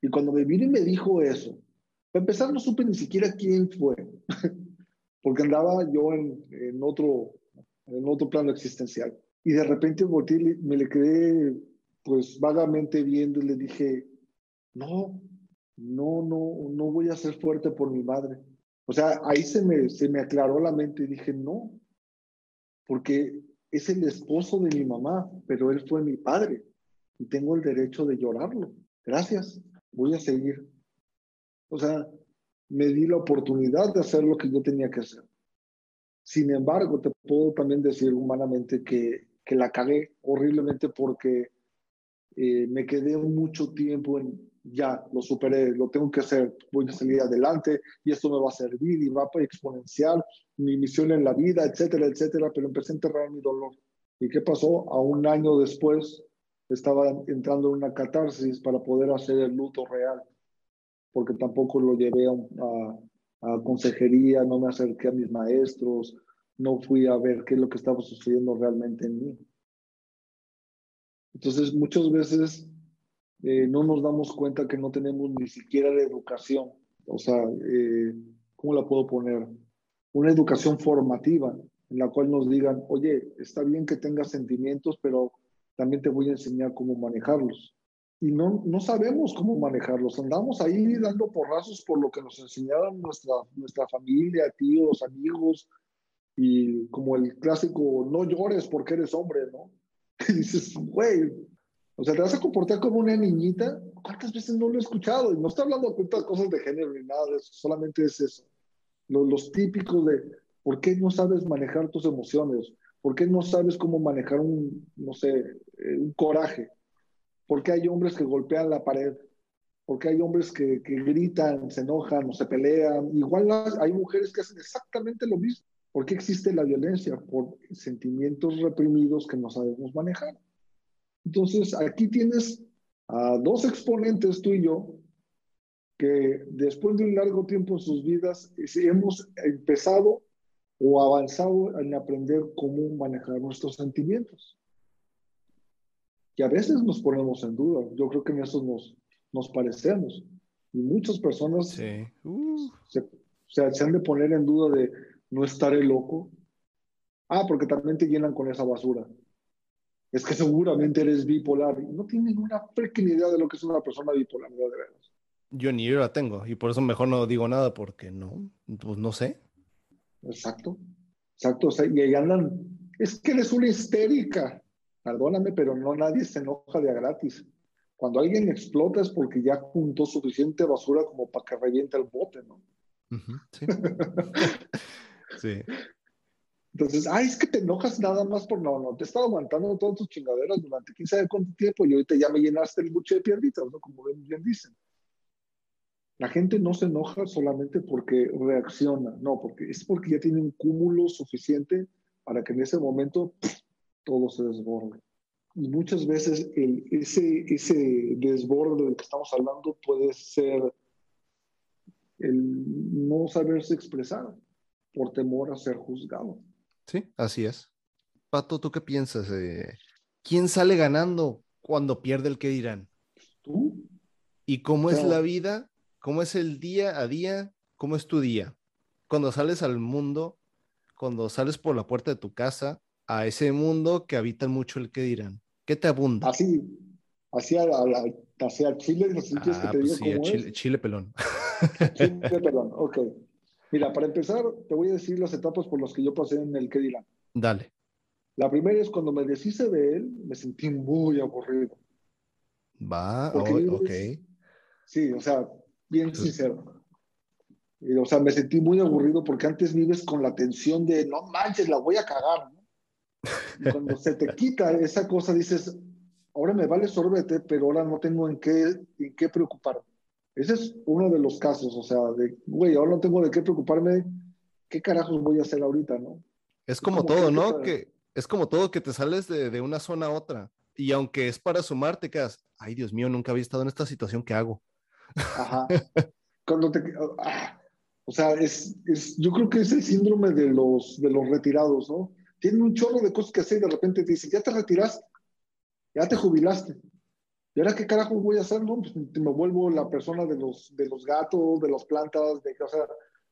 B: Y cuando me vino y me dijo eso, para empezar no supe ni siquiera quién fue, porque andaba yo en, en, otro, en otro plano existencial. Y de repente volteé, me le quedé pues vagamente viendo y le dije, no, no, no, no voy a ser fuerte por mi madre. O sea, ahí se me, se me aclaró la mente y dije, no, porque es el esposo de mi mamá, pero él fue mi padre y tengo el derecho de llorarlo. Gracias, voy a seguir. O sea, me di la oportunidad de hacer lo que yo tenía que hacer. Sin embargo, te puedo también decir humanamente que que la cagué horriblemente porque eh, me quedé mucho tiempo en, ya, lo superé, lo tengo que hacer, voy a salir adelante y esto me va a servir y va a exponenciar mi misión en la vida, etcétera, etcétera, pero empecé a enterrar mi dolor. ¿Y qué pasó? A un año después estaba entrando en una catarsis para poder hacer el luto real, porque tampoco lo llevé a, a consejería, no me acerqué a mis maestros, no fui a ver qué es lo que estaba sucediendo realmente en mí. Entonces, muchas veces eh, no nos damos cuenta que no tenemos ni siquiera la educación o sea, eh, ¿cómo la puedo poner? Una educación formativa en la cual nos digan, oye, está bien que tengas sentimientos, pero también te voy a enseñar cómo manejarlos. Y no, no sabemos cómo manejarlos. Andamos ahí dando porrazos por lo que nos enseñaron nuestra, nuestra familia, tíos, amigos, y como el clásico, no llores porque eres hombre, ¿no? Y dices, güey, o sea, te vas a comportar como una niñita. ¿Cuántas veces no lo he escuchado? Y no estoy hablando de cosas de género ni nada de eso, solamente es eso. Los, los típicos de, ¿por qué no sabes manejar tus emociones? ¿Por qué no sabes cómo manejar un, no sé, eh, un coraje? ¿Por qué hay hombres que golpean la pared? ¿Por qué hay hombres que, que gritan, se enojan o se pelean? Igual hay mujeres que hacen exactamente lo mismo. ¿Por qué existe la violencia? Por sentimientos reprimidos que no sabemos manejar. Entonces, aquí tienes a dos exponentes, tú y yo, que después de un largo tiempo en sus vidas hemos empezado o avanzado en aprender cómo manejar nuestros sentimientos. Y a veces nos ponemos en duda. Yo creo que en eso nos, nos parecemos. Y muchas personas uh. se, se han de poner en duda de, no estaré loco. Ah, porque también te llenan con esa basura. Es que seguramente eres bipolar. No tienen una freaking idea de lo que es una persona bipolar, de veras.
A: Yo ni yo la tengo, y por eso mejor no digo nada, porque no, pues no sé.
B: Exacto, exacto. y ahí andan, es que eres una histérica. Perdóname, pero no nadie se enoja de a gratis. Cuando alguien explota es porque ya juntó suficiente basura como para que reviente el bote, ¿no? sí. Sí. Entonces, ay, es que te enojas nada más por no, no, te he estado aguantando todas tus chingaderas durante quién sabe cuánto tiempo y ahorita ya me llenaste el buche de pierditas, ¿no? Como bien dicen. La gente no se enoja solamente porque reacciona, no, porque es porque ya tiene un cúmulo suficiente para que en ese momento todo se desborde. Y muchas veces el, ese, ese desborde del que estamos hablando puede ser el no saberse expresar por temor a ser juzgado.
A: Sí, así es. Pato, ¿tú qué piensas? ¿Quién sale ganando cuando pierde el que dirán?
B: Tú.
A: ¿Y cómo es la vida? ¿Cómo es el día a día? ¿Cómo es tu día? Cuando sales al mundo, cuando sales por la puerta de tu casa, a ese mundo que habita mucho el que dirán. ¿Qué te abunda?
B: Así, así hacia Chile, los sitios que ah, te pues
A: digo sí, Chile, Chile pelón.
B: Chile pelón, ok. Mira, para empezar, te voy a decir las etapas por las que yo pasé en el que dirán.
A: Dale.
B: La primera es cuando me deshice de él, me sentí muy aburrido.
A: Va, ok.
B: Sí, o sea, bien sincero. o sea, me sentí muy aburrido porque antes vives con la tensión de, no manches, la voy a cagar. ¿no? Y cuando se te quita esa cosa, dices, ahora me vale sorbete, pero ahora no tengo en qué, en qué preocuparme. Ese es uno de los casos, o sea, de, güey, ahora no tengo de qué preocuparme, ¿qué carajos voy a hacer ahorita, no?
A: Es como, todo, ¿no? Que es como todo que te sales de, de, una zona a otra. Y aunque es para sumar, te quedas, ay, Dios mío, nunca había estado en esta situación, ¿qué hago?
B: Ajá. Cuando te, ah, o sea, es, es, yo creo que es el síndrome de los, de los retirados, ¿no? Tienen un chorro de cosas que hacer y de repente te dicen, ya te retiraste, ya te jubilaste. ¿Y ahora qué carajo voy a hacer? Pues me vuelvo la persona de los, de los gatos, de las plantas, de, o sea,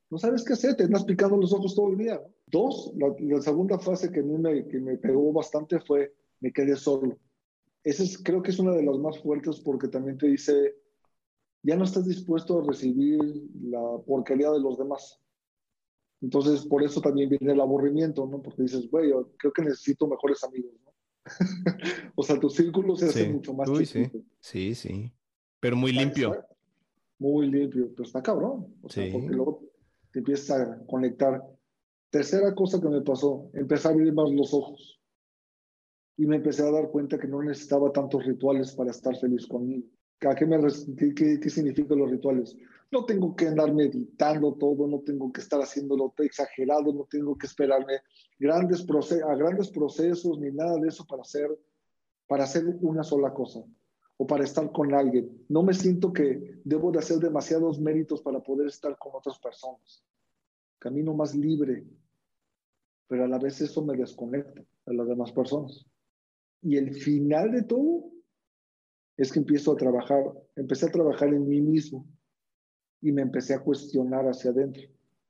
B: no sabes qué hacer, te andas picando los ojos todo el día. Dos, la, segunda fase que a mí me, que me pegó bastante fue, me quedé solo. Esa es, creo que es una de las más fuertes porque también te dice, ya no estás dispuesto a recibir la porquería de los demás. Entonces, por eso también viene el aburrimiento, ¿no? Porque dices, güey, creo que necesito mejores amigos, ¿no? o sea, tu círculo se hace mucho más
A: Uy, sí. sí, sí. Pero muy limpio.
B: muy limpio, pero está cabrón. O sea, porque luego te empiezas a conectar. Tercera cosa que me pasó, empecé a abrir más los ojos. Y me empecé a dar cuenta que no necesitaba tantos rituales para estar feliz conmigo. qué, me, qué, qué significan los rituales? No tengo que andar meditando todo, no tengo que estar haciéndolo exagerado, no tengo que esperarme grandes a grandes procesos ni nada de eso para hacer, para hacer una sola cosa o para estar con alguien. No me siento que debo de hacer demasiados méritos para poder estar con otras personas. Camino más libre, pero a la vez eso me desconecta a las demás personas. Y el final de todo es que empiezo a trabajar, empecé a trabajar en mí mismo y me empecé a cuestionar hacia adentro,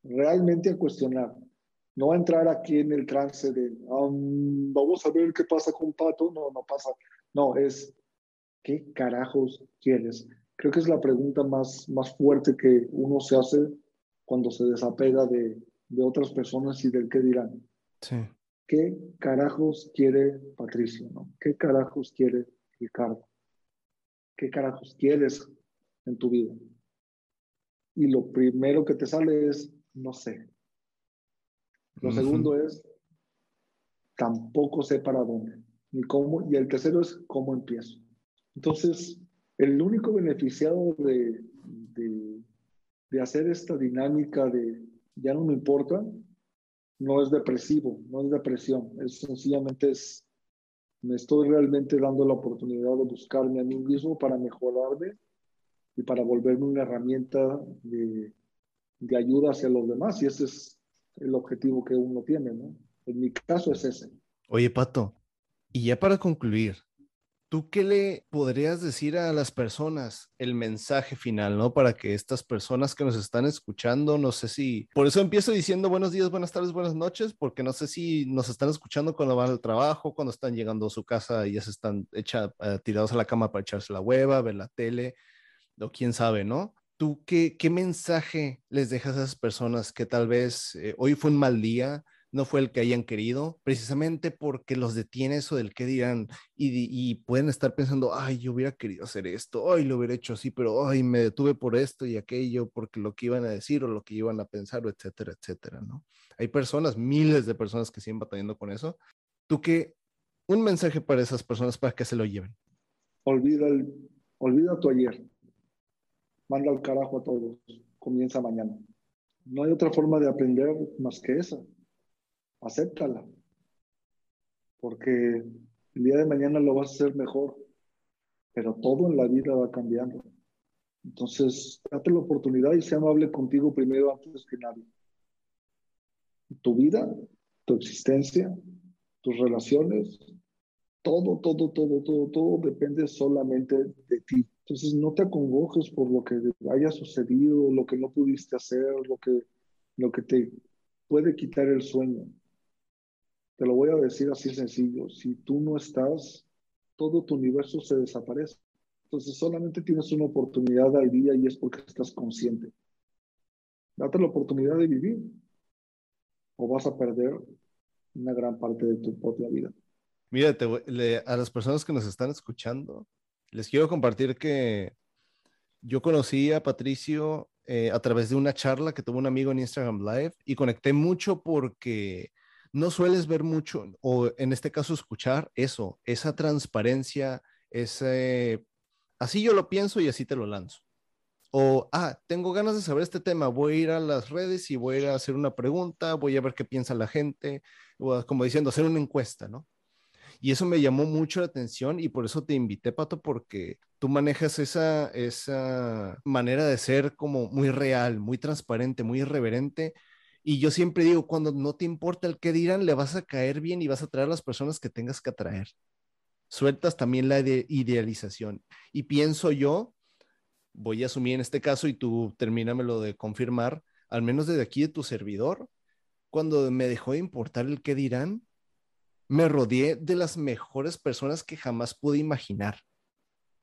B: realmente a cuestionar, no a entrar aquí en el trance de um, vamos a ver qué pasa con Pato, no, no pasa, no, es ¿qué carajos quieres? Creo que es la pregunta más, más fuerte que uno se hace cuando se desapega de, de otras personas y del qué dirán.
A: Sí.
B: ¿Qué carajos quiere Patricio? ¿no? ¿Qué carajos quiere Ricardo? ¿Qué carajos quieres en tu vida? Y lo primero que te sale es, no sé. Lo segundo es, tampoco sé para dónde, ni cómo. Y el tercero es, ¿cómo empiezo? Entonces, el único beneficiado de, de, de hacer esta dinámica de ya no me importa, no es depresivo, no es depresión, es sencillamente es, me estoy realmente dando la oportunidad de buscarme a mí mismo para mejorarme y para volverme una herramienta de, de ayuda hacia los demás. Y ese es el objetivo que uno tiene, ¿no? En mi caso es ese.
A: Oye, Pato, y ya para concluir, ¿tú qué le podrías decir a las personas el mensaje final, ¿no? Para que estas personas que nos están escuchando, no sé si, por eso empiezo diciendo buenos días, buenas tardes, buenas noches, porque no sé si nos están escuchando cuando van al trabajo, cuando están llegando a su casa y ya se están uh, tirados a la cama para echarse la hueva, ver la tele, o quién sabe, ¿no? ¿Tú qué, qué mensaje les dejas a esas personas que tal vez eh, hoy fue un mal día? no fue el que hayan querido, precisamente porque los detiene eso del que dirán y, y, pueden estar pensando, ay, yo hubiera querido hacer esto, ay, lo hubiera hecho así, pero ay, me detuve por esto y aquello, porque lo que iban a decir o lo que iban a pensar, o etcétera, etcétera, ¿no? Hay personas, miles de personas que siguen batallando con eso. ¿Tú qué? Un mensaje para esas personas para que se lo lleven.
B: Olvida, el, olvida tu ayer. Manda al carajo a todos. Comienza mañana. No hay otra forma de aprender más que esa acéptala, porque el día de mañana lo vas a hacer mejor, pero todo en la vida va cambiando. Entonces, date la oportunidad y sea amable contigo primero antes que nadie. Tu vida, tu existencia, tus relaciones, todo, todo, todo, todo, todo depende solamente de ti. Entonces, no te acongojes por lo que haya sucedido, lo que no pudiste hacer, lo que, lo que te puede quitar el sueño. Te lo voy a decir así sencillo. Si tú no estás, todo tu universo se desaparece. Entonces solamente tienes una oportunidad al día y es porque estás consciente. Date la oportunidad de vivir o vas a perder una gran parte de tu propia vida.
A: Mira, le, a las personas que nos están escuchando, les quiero compartir que yo conocí a Patricio eh, a través de una charla que tuvo un amigo en Instagram Live y conecté mucho porque no sueles ver mucho, o en este caso escuchar eso, esa transparencia, ese, así yo lo pienso y así te lo lanzo. O, ah, tengo ganas de saber este tema, voy a ir a las redes y voy a hacer una pregunta, voy a ver qué piensa la gente, o como diciendo, hacer una encuesta, ¿no? Y eso me llamó mucho la atención y por eso te invité, Pato, porque tú manejas esa, esa manera de ser como muy real, muy transparente, muy irreverente, y yo siempre digo, cuando no te importa el que dirán, le vas a caer bien y vas a traer las personas que tengas que atraer. Sueltas también la idealización. Y pienso yo, voy a asumir en este caso y tú termínamelo de confirmar, al menos desde aquí de tu servidor, cuando me dejó de importar el que dirán, me rodeé de las mejores personas que jamás pude imaginar.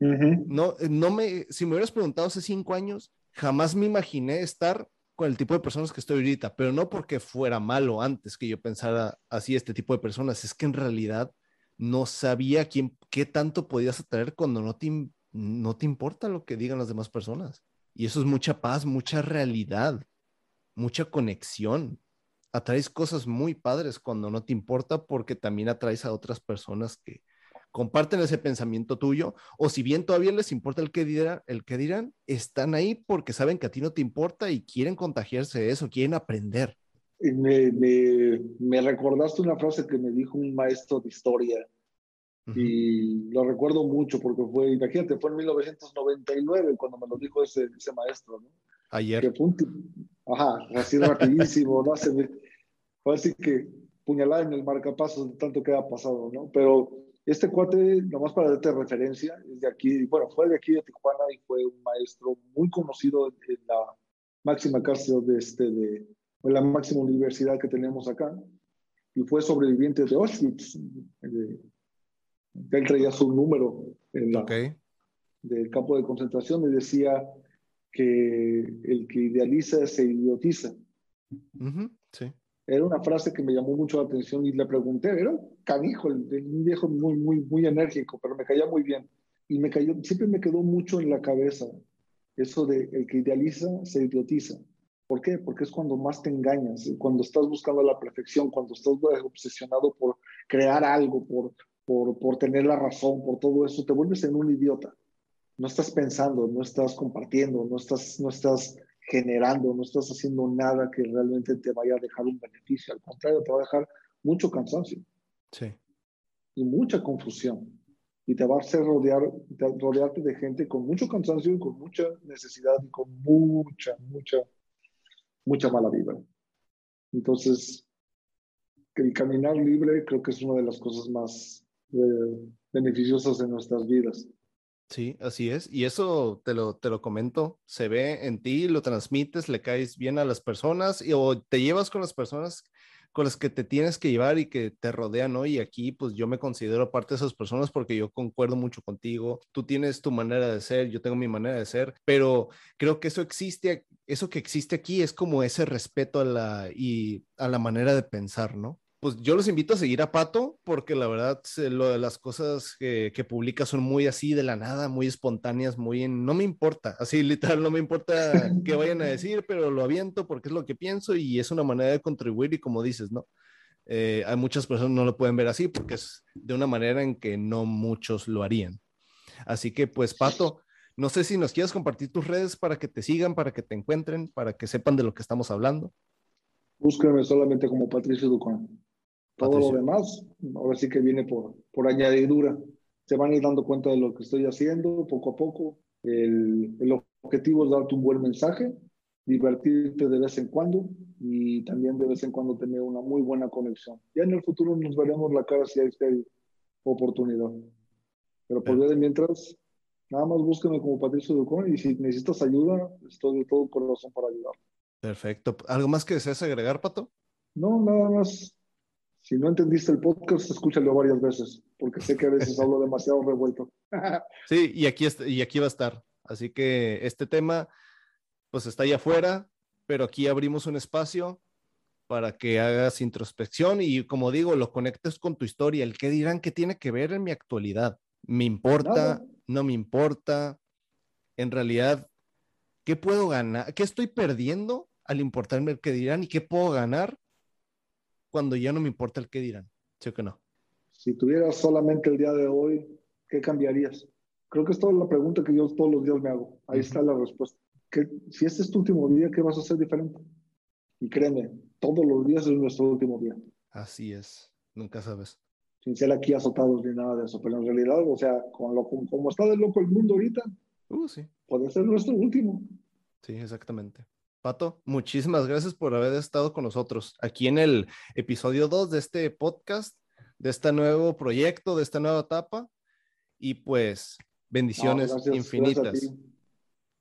A: No, no me, si me hubieras preguntado hace cinco años, jamás me imaginé estar con el tipo de personas que estoy ahorita, pero no porque fuera malo antes que yo pensara así este tipo de personas, es que en realidad no sabía quién, qué tanto podías atraer cuando no te, no te importa lo que digan las demás personas. Y eso es mucha paz, mucha realidad, mucha conexión. Atraes cosas muy padres cuando no te importa porque también atraes a otras personas que, comparten ese pensamiento tuyo, o si bien todavía les importa el que, dirán, el que dirán, están ahí porque saben que a ti no te importa y quieren contagiarse de eso, quieren aprender.
B: Me, me, me recordaste una frase que me dijo un maestro de historia y lo recuerdo mucho porque fue, imagínate, fue en 1999 cuando me lo dijo ese, ese maestro, ¿no?
A: Ayer.
B: fue un, ajá, así rapidísimo, ¿no? Fue así que puñalada en el marcapasos de tanto que ha pasado, ¿no? Pero este cuate, nomás para darte referencia, es de aquí, bueno, fue de aquí de Tijuana y fue un maestro muy conocido en la, máxima casa de, este, de, la máxima universidad que tenemos acá, y fue sobreviviente de Auschwitz. él traía su número en la, del campo de concentración y decía que el que idealiza se idiotiza.
A: sí.
B: Era una frase que me llamó mucho la atención y le pregunté, era un canijo, un viejo muy, muy, muy enérgico, pero me caía muy bien. Y me cayó, siempre me quedó mucho en la cabeza eso de el que idealiza se idiotiza. ¿Por qué? Porque es cuando más te engañas, cuando estás buscando la perfección, cuando estás obsesionado por crear algo, por, por, por tener la razón, por todo eso, te vuelves en un idiota. No estás pensando, no estás compartiendo, no estás, no estás generando, no estás haciendo nada que realmente te vaya a dejar un beneficio. Al contrario, te va a dejar mucho cansancio.
A: Sí.
B: Y mucha confusión. Y te va a hacer rodear, rodearte de gente con mucho cansancio y con mucha necesidad y con mucha, mucha, mucha mala vibra. Entonces, el caminar libre creo que es una de las cosas más eh, beneficiosas en nuestras vidas.
A: Sí, así es. Y eso te lo, te lo comento, se ve en ti, lo transmites, le caes bien a las personas y, o te llevas con las personas con las que te tienes que llevar y que te rodean, ¿no? Y aquí, pues yo me considero parte de esas personas porque yo concuerdo mucho contigo. Tú tienes tu manera de ser, yo tengo mi manera de ser, pero creo que eso existe, eso que existe aquí es como ese respeto a la, y a la manera de pensar, ¿no? Pues yo los invito a seguir a Pato porque la verdad lo de las cosas que, que, publica son muy así de la nada, muy espontáneas, muy en, no me importa, así literal, no me importa qué vayan a decir, pero lo aviento porque es lo que pienso y es una manera de contribuir y como dices, ¿no? Eh, hay muchas personas no lo pueden ver así porque es de una manera en que no muchos lo harían. Así que pues Pato, no sé si nos quieres compartir tus redes para que te sigan, para que te encuentren, para que sepan de lo que estamos hablando.
B: Búsquenme solamente como Patricio Ducón. Todo lo demás, ahora sí que viene por, por añadidura. Se van a ir dando cuenta de lo que estoy haciendo poco a poco. El, el objetivo es darte un buen mensaje, divertirte de vez en cuando y también de vez en cuando tener una muy buena conexión. Ya en el futuro nos veremos la cara si hay oportunidad. Pero por de mientras, nada más búsqueme como Patricio Ducón y si necesitas ayuda, estoy de todo corazón para ayudar.
A: Perfecto. ¿Algo más que desees agregar, Pato?
B: No, nada más si no entendiste el podcast, escúchalo varias veces, porque sé que a veces hablo demasiado revuelto.
A: sí, y aquí, y aquí va a estar. Así que este tema, pues está allá afuera, pero aquí abrimos un espacio para que hagas introspección y como digo, lo conectes con tu historia. El qué dirán que tiene que ver en mi actualidad. ¿Me importa? ¿No me importa? En realidad, ¿qué puedo ganar? ¿Qué estoy perdiendo al importarme el qué dirán y qué puedo ganar cuando ya no me importa el qué dirán. ¿Sí o que no?
B: Si tuvieras solamente el día de hoy, ¿qué cambiarías? Creo que es toda la pregunta que yo todos los días me hago. Ahí está la respuesta. ¿Qué, si este es tu último día, ¿qué vas a hacer diferente? Y créeme, todos los días es nuestro último día.
A: Así es, nunca sabes.
B: Sin ser aquí azotados ni nada de eso, pero en realidad, o sea, con lo, como está de loco el mundo ahorita,
A: uh, sí.
B: puede ser nuestro último.
A: Sí, exactamente. Pato, muchísimas gracias por haber estado con nosotros aquí en el episodio 2 de este podcast, de este nuevo proyecto, de esta nueva etapa. Y pues, bendiciones infinitas.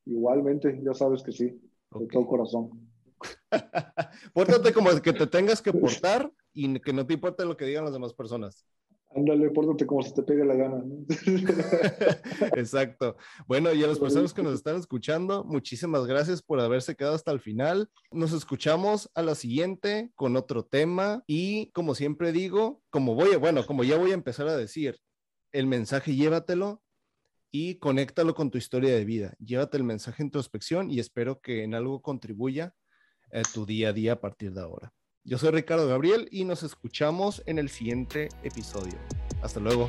B: Igualmente, ya sabes que sí, con todo corazón.
A: Pórtate como que te tengas que portar y que no te importe lo que digan las demás personas.
B: Ándale, pórtate como si te pegue la gana.
A: Exacto. Bueno, y a las personas que nos están escuchando, muchísimas gracias por haberse quedado hasta el final. Nos escuchamos a la siguiente con otro tema y como siempre digo, como voy, bueno, como ya voy a empezar a decir, el mensaje llévatelo y conéctalo con tu historia de vida. Llévate el mensaje introspección y espero que en algo contribuya a tu día a día a partir de ahora. Yo soy Ricardo Gabriel y nos escuchamos en el siguiente episodio. Hasta luego.